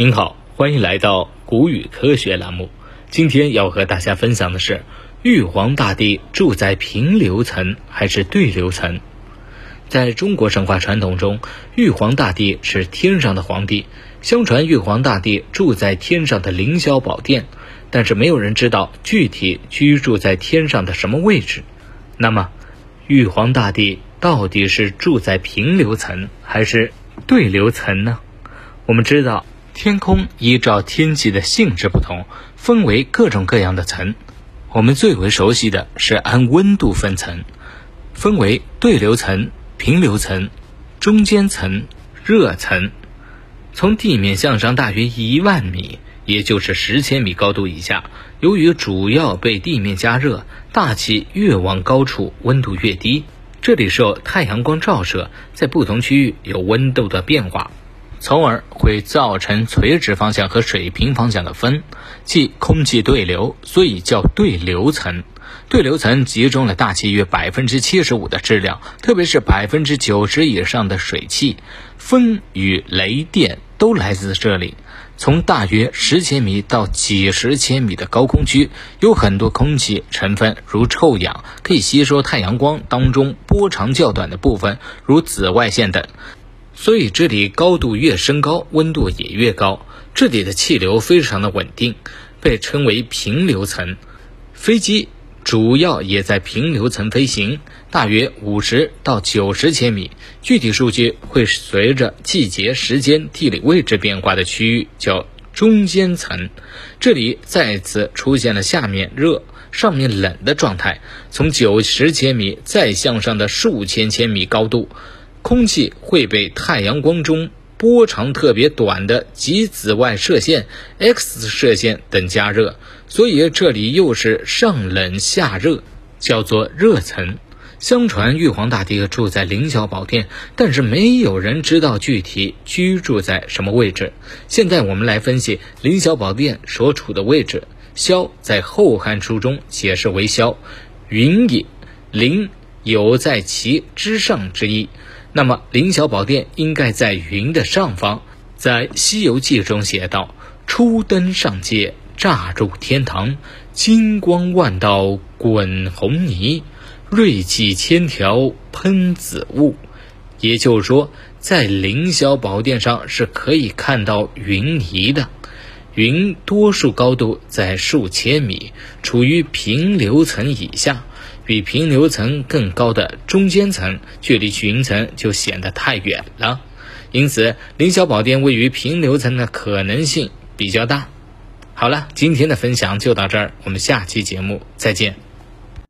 您好，欢迎来到古语科学栏目。今天要和大家分享的是，玉皇大帝住在平流层还是对流层？在中国神话传统中，玉皇大帝是天上的皇帝。相传玉皇大帝住在天上的凌霄宝殿，但是没有人知道具体居住在天上的什么位置。那么，玉皇大帝到底是住在平流层还是对流层呢？我们知道。天空依照天气的性质不同，分为各种各样的层。我们最为熟悉的是按温度分层，分为对流层、平流层、中间层、热层。从地面向上大约一万米，也就是十千米高度以下，由于主要被地面加热，大气越往高处温度越低。这里受太阳光照射，在不同区域有温度的变化。从而会造成垂直方向和水平方向的风，即空气对流，所以叫对流层。对流层集中了大气约百分之七十五的质量，特别是百分之九十以上的水汽。风与雷电都来自这里。从大约十千米到几十千米的高空区，有很多空气成分，如臭氧，可以吸收太阳光当中波长较短的部分，如紫外线等。所以这里高度越升高，温度也越高。这里的气流非常的稳定，被称为平流层。飞机主要也在平流层飞行，大约五十到九十千米。具体数据会随着季节、时间、地理位置变化的区域叫中间层。这里再次出现了下面热、上面冷的状态。从九十千米再向上的数千千米高度。空气会被太阳光中波长特别短的极紫外射线、X 射线等加热，所以这里又是上冷下热，叫做热层。相传玉皇大帝住在凌霄宝殿，但是没有人知道具体居住在什么位置。现在我们来分析凌霄宝殿所处的位置。霄在《后汉书》中解释为霄，云也，凌有在其之上之意。那么，凌霄宝殿应该在云的上方。在《西游记》中写道：“初登上界，乍入天堂，金光万道滚红泥，锐气千条喷紫雾。”也就是说，在凌霄宝殿上是可以看到云泥的。云多数高度在数千米，处于平流层以下。比平流层更高的中间层，距离群层就显得太远了，因此凌霄宝殿位于平流层的可能性比较大。好了，今天的分享就到这儿，我们下期节目再见。